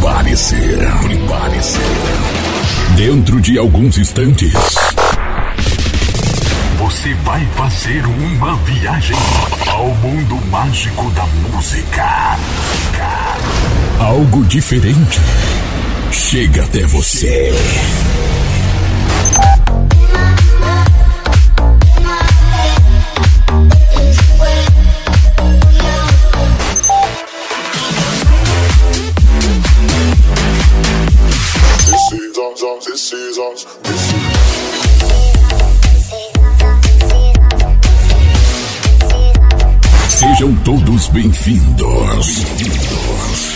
Prepare-se, prepare-se. Dentro de alguns instantes, você vai fazer uma viagem ao mundo mágico da música. Algo diferente chega até você. Sejam todos bem-vindos. Bem-vindos.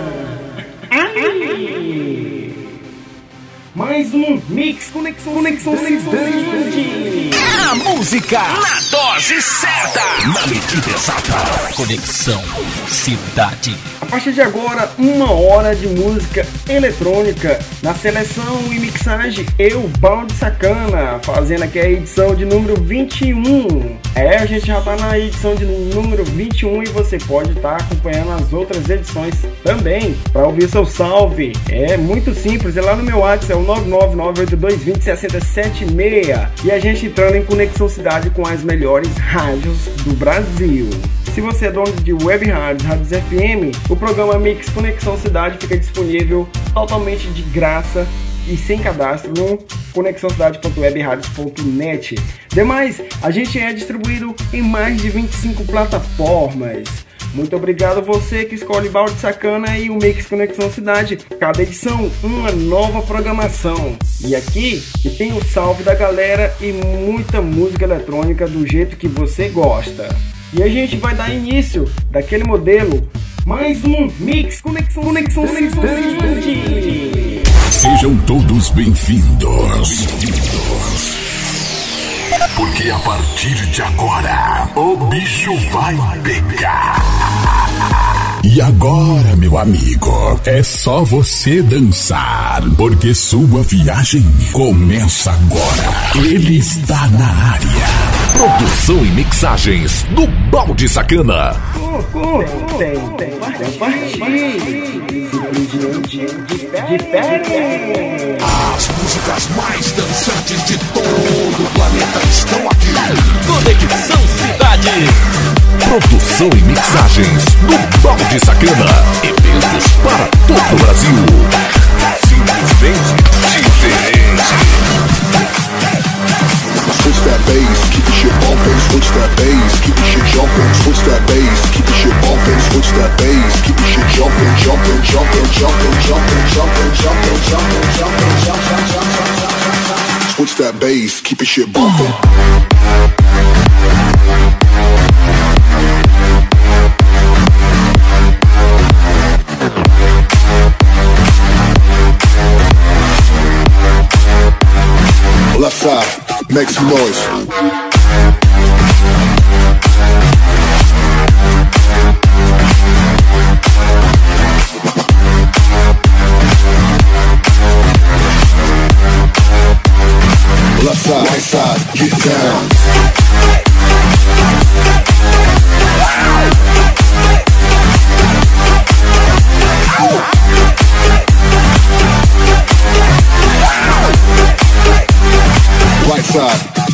Mais um Mix Conexão, Conexão Cidade. Música na dose certa, na medida exata. Conexão Cidade. A partir de agora, uma hora de música eletrônica na seleção e mixagem Eu Balde Sacana, fazendo aqui a edição de número 21. É, a gente já tá na edição de número 21 e você pode estar tá acompanhando as outras edições também para ouvir seu salve. É muito simples, é lá no meu WhatsApp, é o 99982206076 e a gente entrando em conexão cidade com as melhores rádios do Brasil. Se você é dono de web rádios, rádios FM, o programa Mix Conexão Cidade fica disponível totalmente de graça e sem cadastro no conexãocidade.webradios.net. Demais, a gente é distribuído em mais de 25 plataformas. Muito obrigado você que escolhe Balde Sacana e o Mix Conexão Cidade. Cada edição, uma nova programação. E aqui tem o salve da galera e muita música eletrônica do jeito que você gosta. E a gente vai dar início daquele modelo. Mais um Mix Conexão, Conexão, Conexão Cidade. Sejam todos bem-vindos. Bem-vindos. Porque a partir de agora, o bicho vai pegar. E agora, meu amigo, é só você dançar, porque sua viagem começa agora. Ele está na área. Produção e mixagens do Balde Sacana. Tem, tem, tem, partir. De pé. As músicas mais dançantes de todo o planeta estão aqui. Conexão Cidade. Produção e mixagens do Balde Sacana. Eventos para todo o Brasil. Simplesmente diferente. Switch that bass, keep the shit bumping. Switch that bass, keep the shit jumping. Switch that bass, keep the shit bumping. Switch that bass, keep the shit jumping, jumping, jumping, jumping, jumping, jumping, jumping, jumping, jumping, jumping, jumping, jumping. Switch that bass, keep the shit bumping. Left side, make some noise.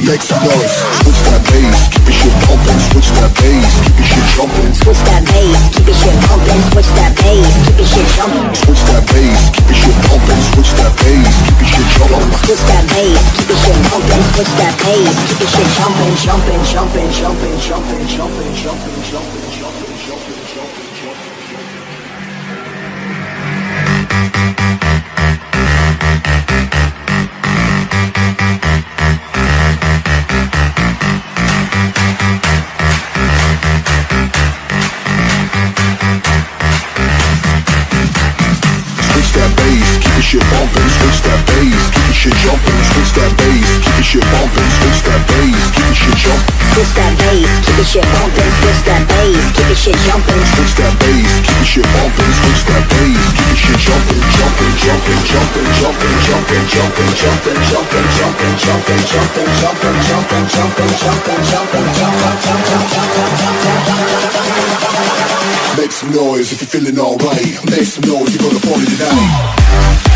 make some noise. Switch that bass, keep your shit pumping. Switch that bass, keep your shit jumping. Switch that bass, keep your shit pumping. Switch that bass, keep your shit jumping. Switch that bass, keep your shit pumping. Switch that bass, keep your shit jumping. Switch that bass, keep your shit pumping. Switch that bass, keep your shit jumping Jumping, jumping, jumping, jumping, jumping, jumping, jumping shit bumping. Switch that bass, keep the shit jumping. Switch that bass, keep the shit bumping. Switch that bass, keep the shit jumping, jumping, jumping, jumping, jumping, jumping, jumping, jumping, jumping, jumping, jumping, jumping, jumping, jumping, jumping, jumping, jumping, jumping, Make some noise if you're feeling alright. Make some noise, you're gonna party tonight.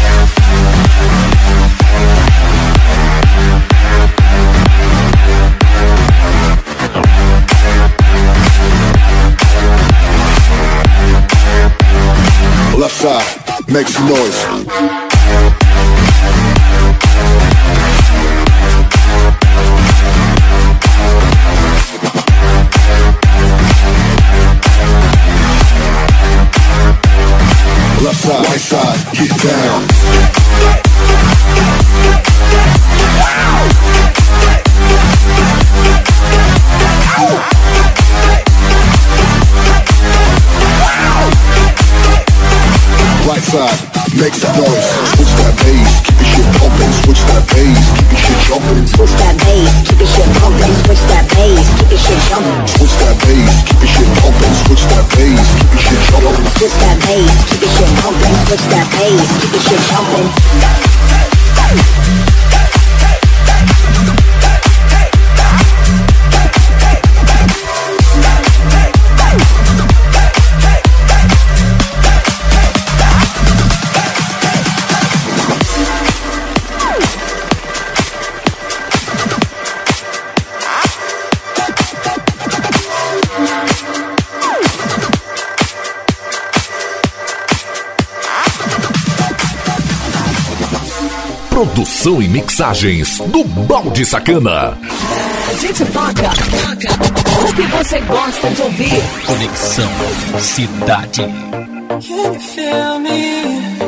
Make some noise. Make some noise. Switch that bass, keep the shit bumping. Switch that bass, keep the shit jumping. Switch that bass, keep the shit bumping. Switch that bass, keep the shit jumping. Switch that bass, keep the shit bumping. Switch that bass, keep the shit jumping. Switch that bass, keep the shit bumping. Switch that bass, keep the shit jumping. Produção e mixagens do Balde Sacana. A gente toca o que você gosta de ouvir. Conexão Cidade. Can you feel me?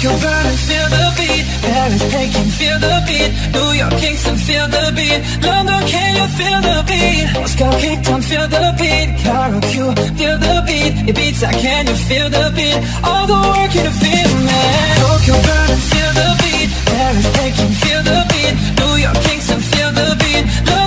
Tokyo burning, feel the beat. Paris, Peking, feel the beat. New York, Kingston, feel the beat. London, can you feel the beat? Moscow, Cape Town, feel the beat. Cairo, Q, feel the beat. Ibiza, can you feel the beat? All the work you to feel me. Tokyo burning, feel the beat. Paris, Peking, feel the beat. New York, Kingston, feel the beat. London,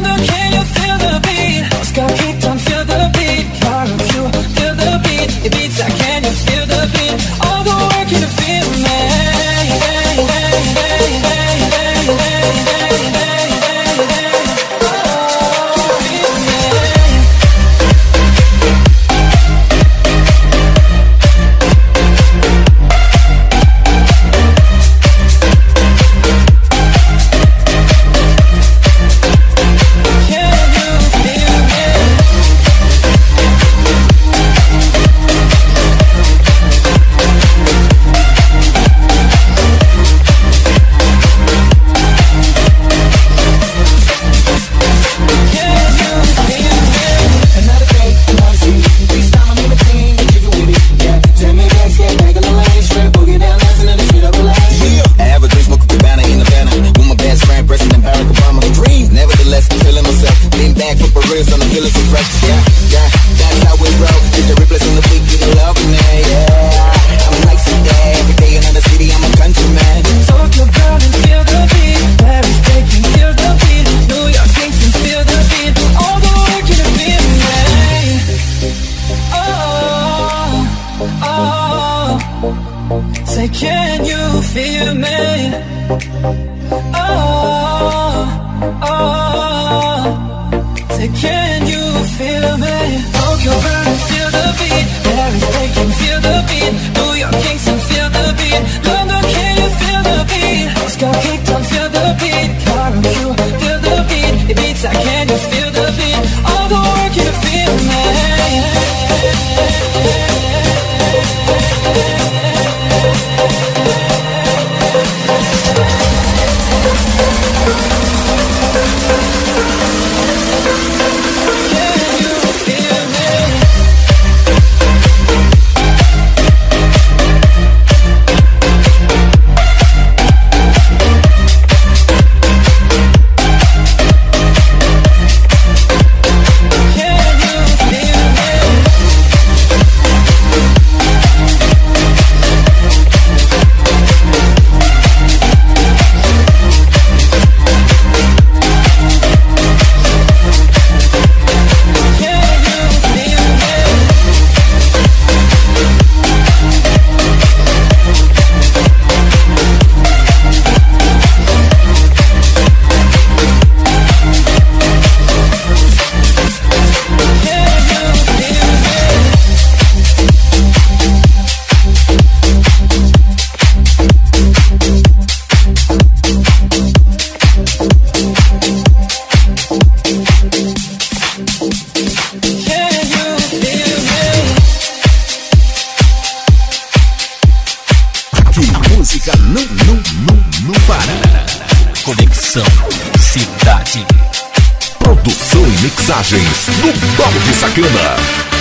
no Balde Sacana.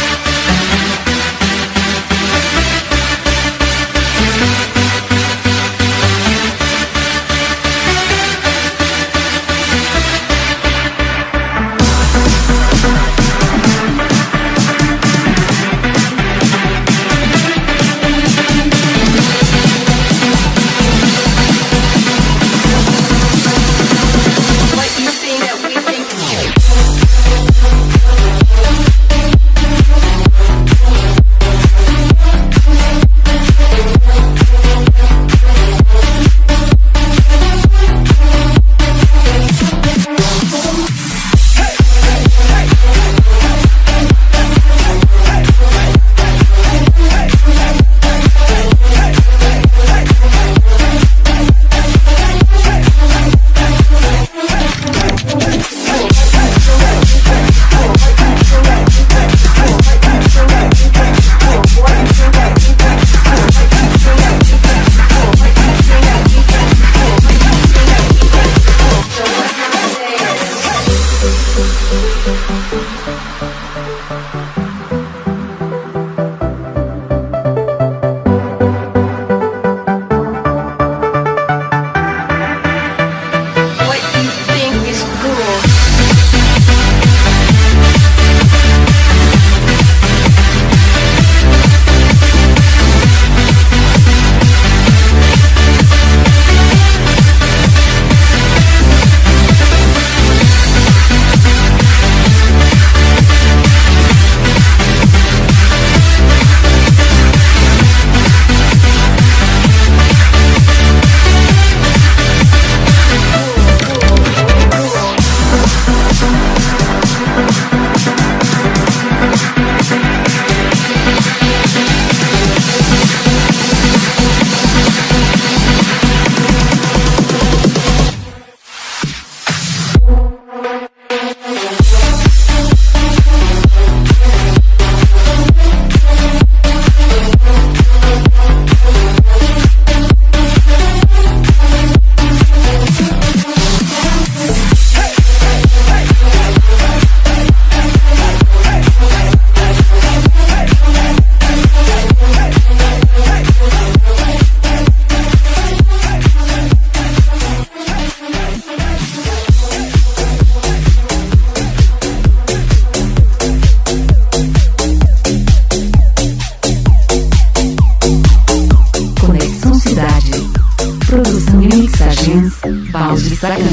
second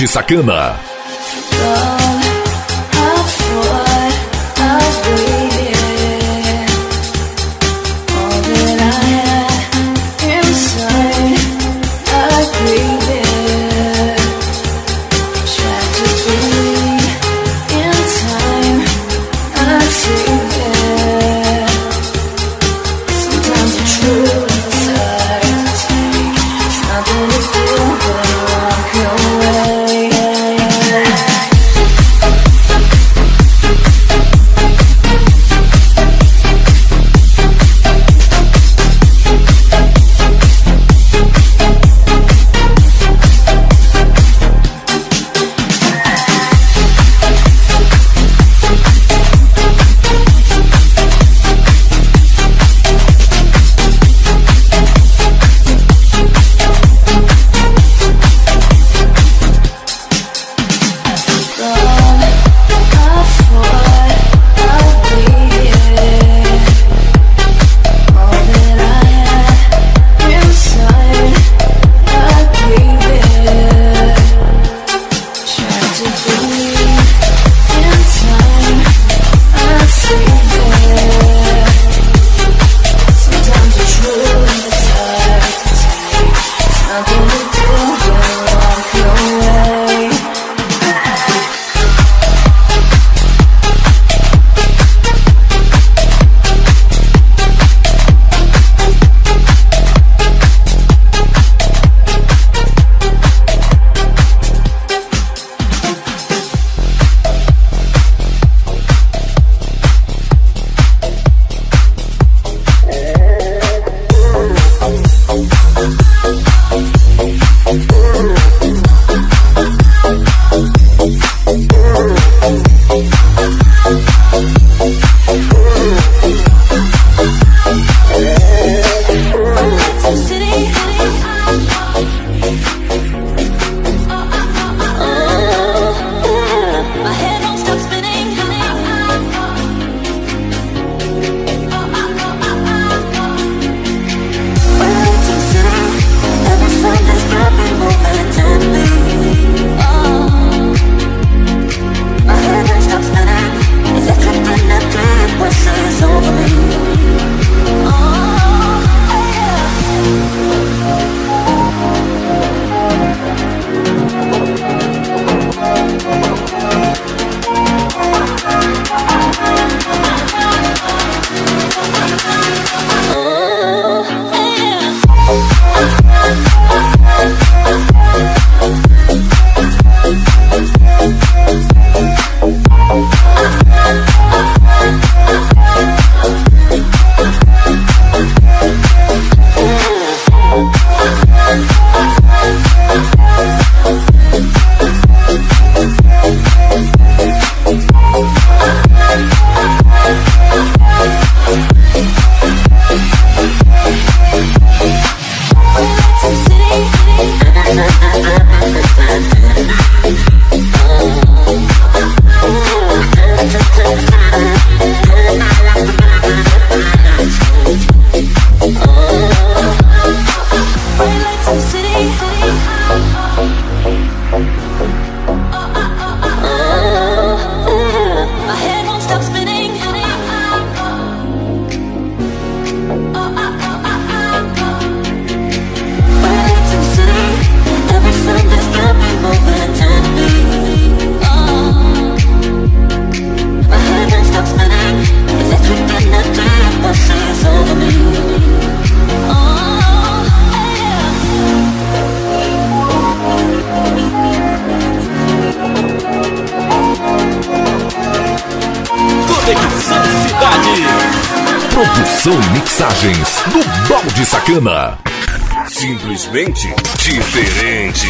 Balde Sacana. Produção e mixagens do Balde Sacana. Simplesmente diferente.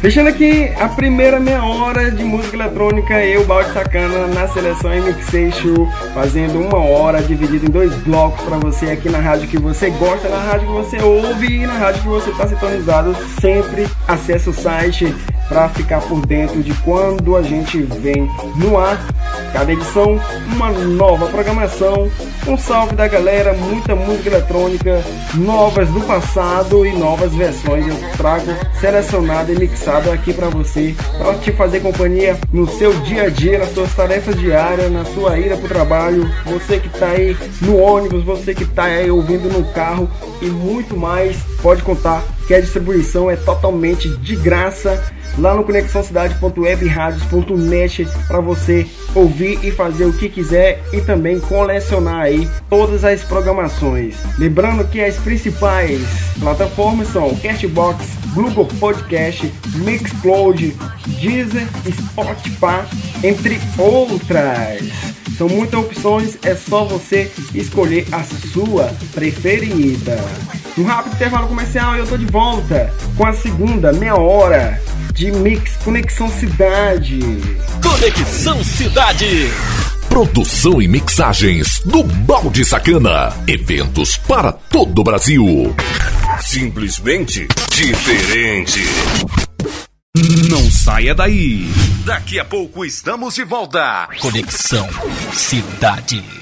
Fechando aqui a primeira meia hora de música eletrônica, eu, Balde Sacana, na seleção e mixation, fazendo uma hora dividida em dois blocos para você aqui na rádio que você gosta, na rádio que você ouve e na rádio que você está sintonizado. Sempre acesse o site para ficar por dentro de quando a gente vem no ar. Cada edição, uma nova programação, um salve da galera, muita música eletrônica, novas do passado e novas versões. Eu trago selecionado e mixado aqui para você, para te fazer companhia no seu dia a dia, nas suas tarefas diárias, na sua ida para o trabalho, você que está aí no ônibus, você que está aí ouvindo no carro e muito mais, pode contar que a distribuição é totalmente de graça lá no conexãocidade.webradios.net para você ouvir e fazer o que quiser e também colecionar aí todas as programações. Lembrando que as principais plataformas são Castbox, Google Podcast, Mixcloud, Deezer, Spotify, entre outras. São muitas opções, é só você escolher a sua preferida. Um rápido intervalo comercial e eu tô de volta com a segunda meia hora de Mix Conexão Cidade. Conexão Cidade. Produção e mixagens do Balde Sacana. Eventos para todo o Brasil. Simplesmente diferente. Não saia daí. Daqui a pouco estamos de volta. Conexão Cidade.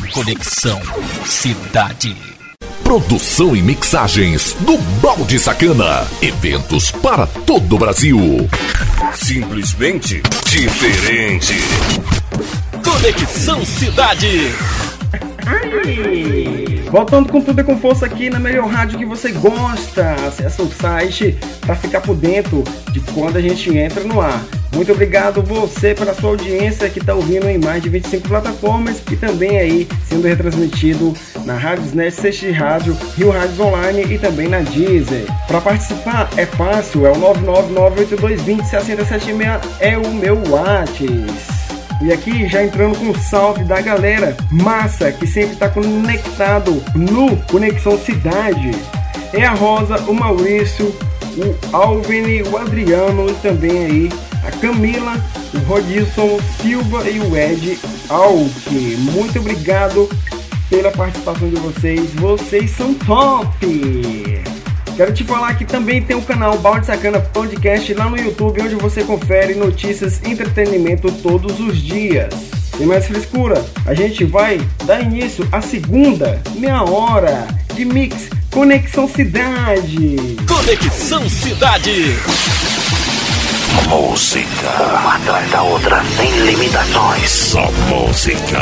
Conexão Cidade. Produção e mixagens do Balde Sacana. Eventos para todo o Brasil. Simplesmente diferente. Conexão Cidade. Voltando com tudo e com força aqui na melhor rádio que você gosta. Acesse o site para ficar por dentro de quando a gente entra no ar. Muito obrigado você pela sua audiência que está ouvindo em mais de 25 plataformas e também aí sendo retransmitido na Rádiosnet, CX Rádio, Rio Rádios Online e também na Deezer. Para participar é fácil, é o 99982206076 é o meu WhatsApp. E aqui já entrando com o salve da galera massa que sempre está conectado no Conexão Cidade. É a Rosa, o Maurício, o Alvin, o Adriano e também aí a Camila, o Rodilson Silva e o Ed Alck. Muito obrigado pela participação de vocês. Vocês são top! Quero te falar que também tem o canal Balde Sacana Podcast lá no YouTube, onde você confere notícias e entretenimento todos os dias. Sem mais frescura, a gente vai dar início à segunda meia hora de Mix Conexão Cidade. Conexão Cidade. Música. Uma atrás da outra, sem limitações. Só música.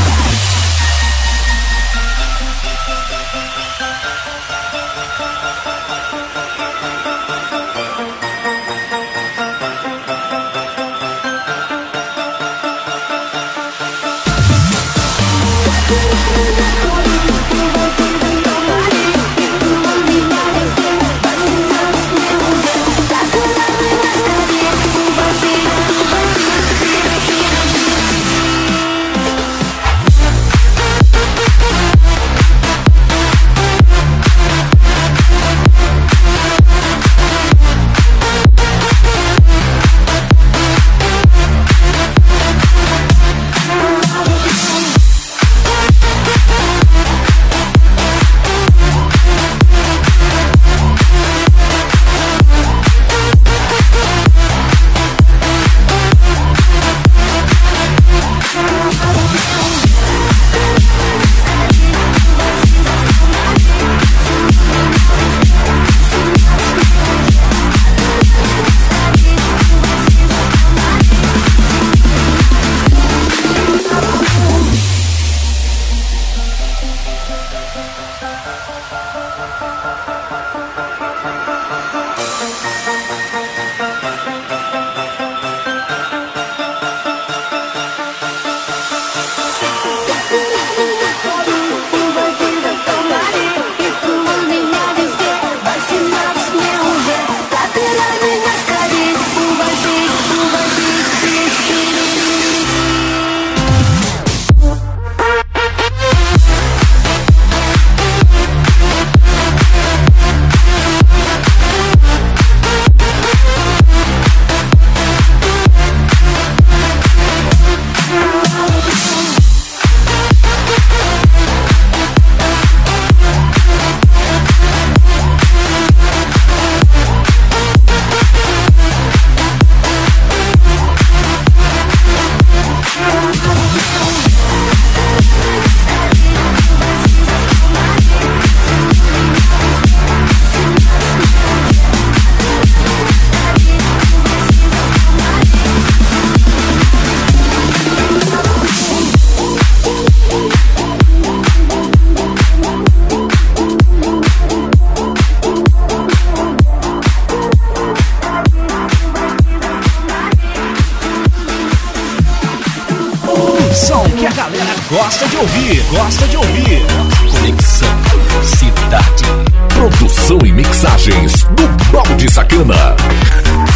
Viagens do Balde Sacana.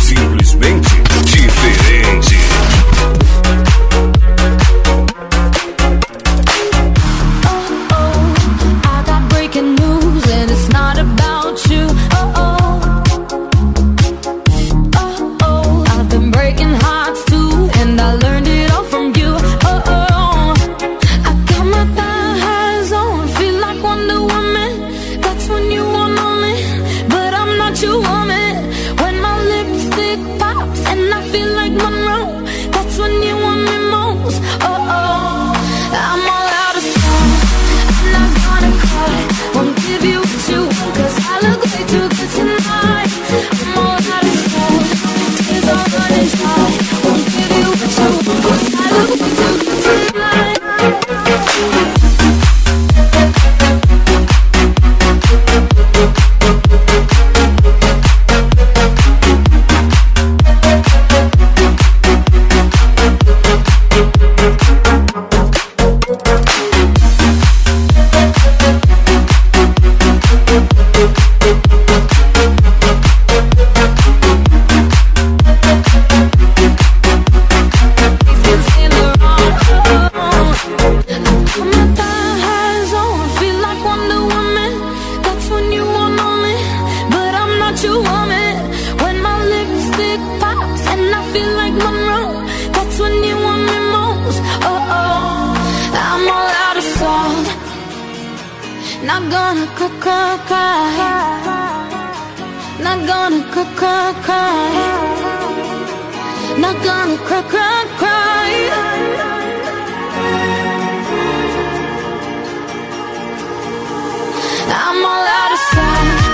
Simplesmente diferente. Not gonna cook or cry Not gonna cook or cry Not gonna cook or cry I'm all out of sight.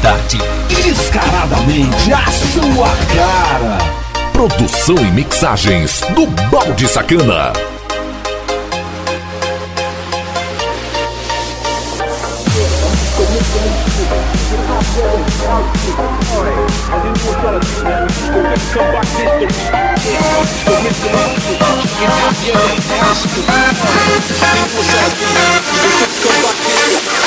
qualidade descaradamente a sua cara. Produção e mixagens do Balde Sacana.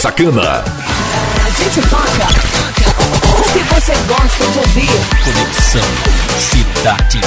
Sacana. A gente toca o que você gosta de ouvir. Conexão Cidade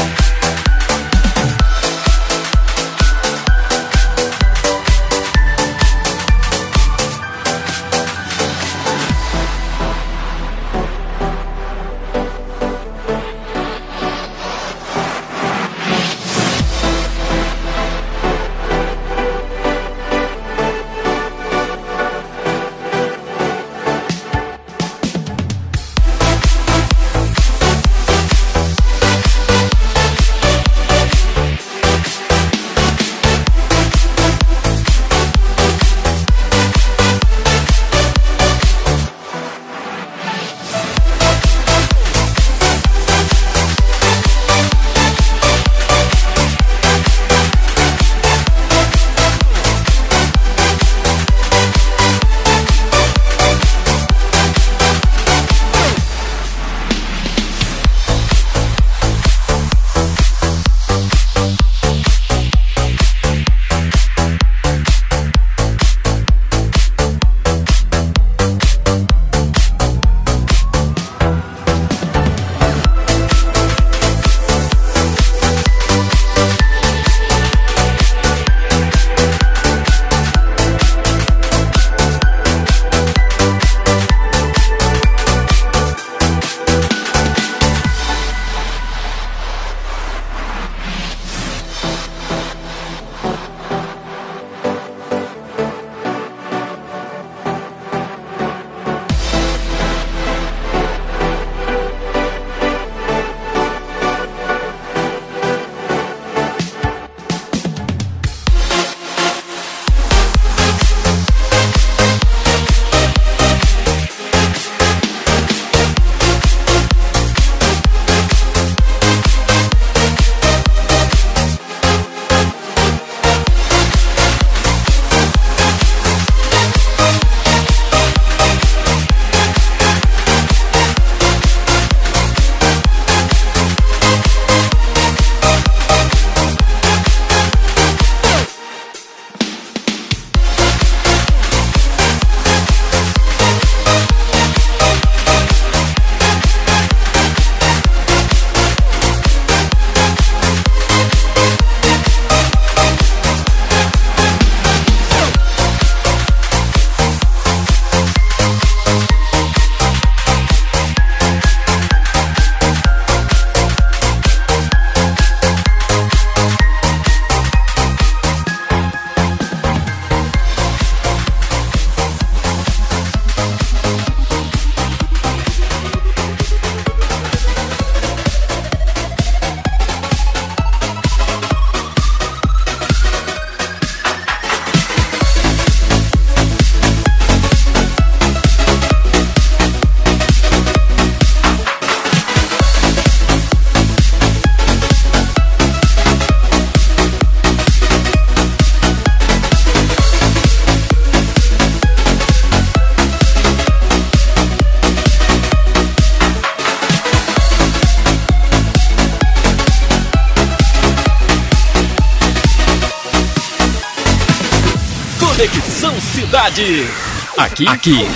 Aqui, aqui,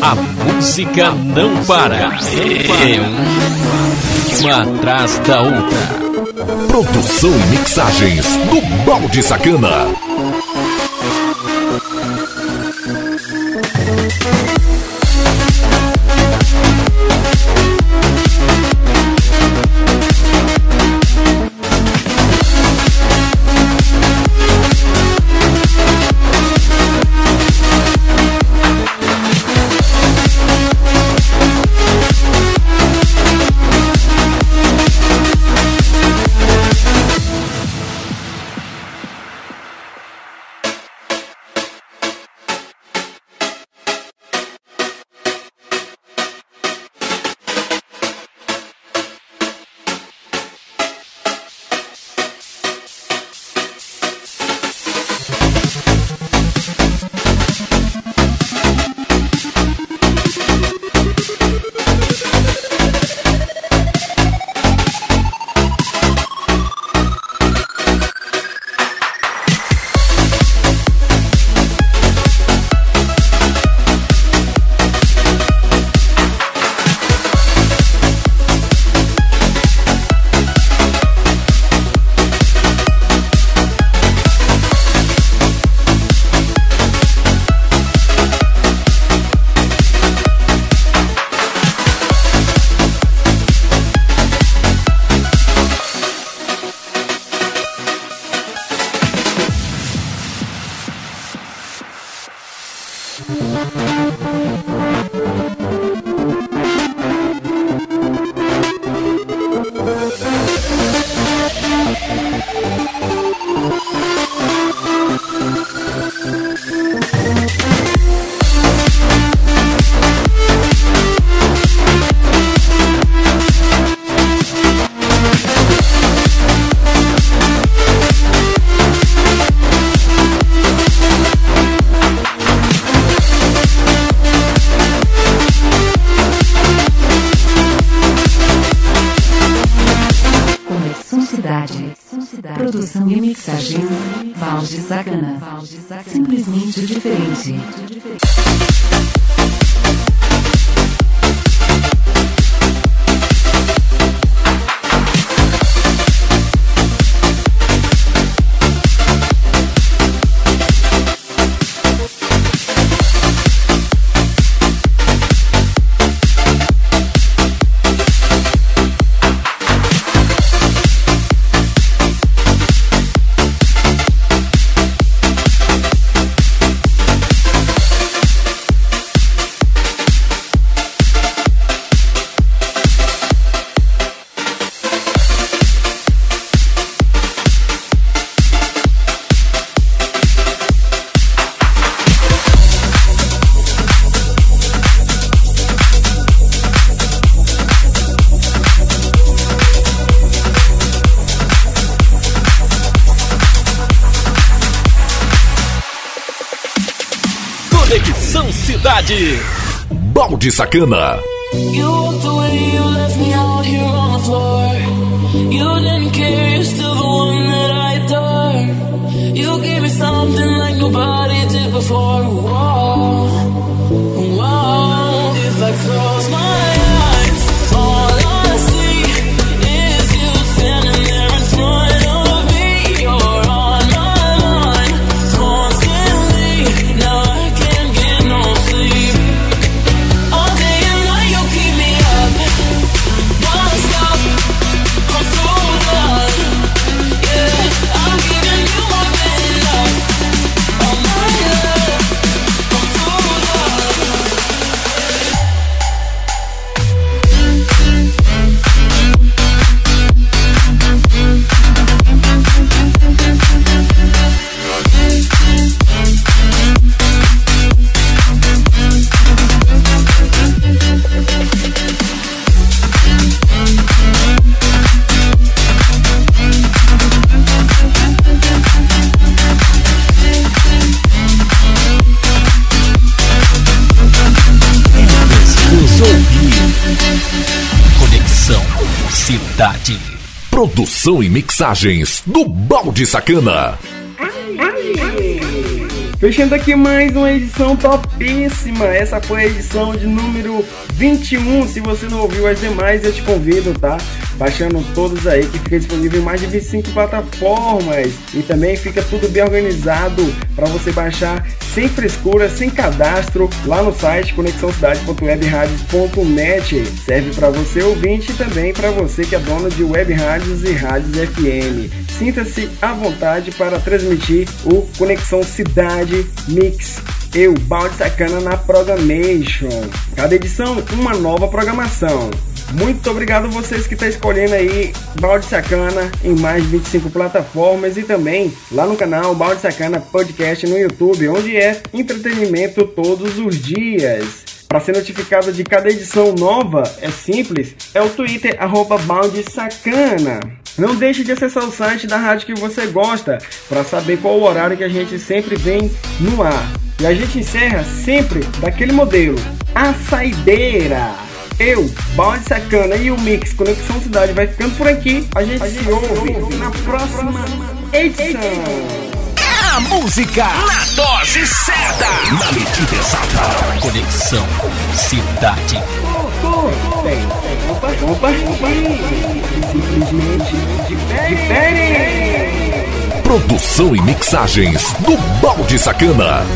a música não para. É uma atrás da outra. Produção e mixagens do Balde Sacana. Cartagena, Valdes Sacana. Simplesmente diferente. de Sacana. Produção e mixagens do Balde Sacana. Fechando aqui mais uma edição topíssima. Essa foi a edição de número 21. Se você não ouviu as demais, eu te convido, tá? Baixando todos aí, que fica disponível em mais de 25 plataformas. E também fica tudo bem organizado para você baixar sem frescura, sem cadastro, lá no site conexãocidade.webradios.net. Serve para você ouvinte e também para você que é dono de web rádios e rádios FM. Sinta-se à vontade para transmitir o Conexão Cidade Mix eu, Balde Sacana na Programation. Cada edição, uma nova programação. Muito obrigado a vocês que estão escolhendo aí Balde Sacana em mais de 25 plataformas e também lá no canal Balde Sacana Podcast no YouTube, onde é entretenimento todos os dias. Para ser notificado de cada edição nova, é simples, é o Twitter arroba Balde Sacana. Não deixe de acessar o site da rádio que você gosta para saber qual o horário que a gente sempre vem no ar. E a gente encerra sempre daquele modelo, a saideira. Eu, Balde Sacana e o Mix Conexão Cidade vai ficando por aqui. A gente, a gente se ouve, ouve na próxima edição. A música na dose certa, na medida exata. Conexão Cidade. Tem, opa, opa, opa. Simplesmente diferente. Produção e mixagens do Balde Sacana.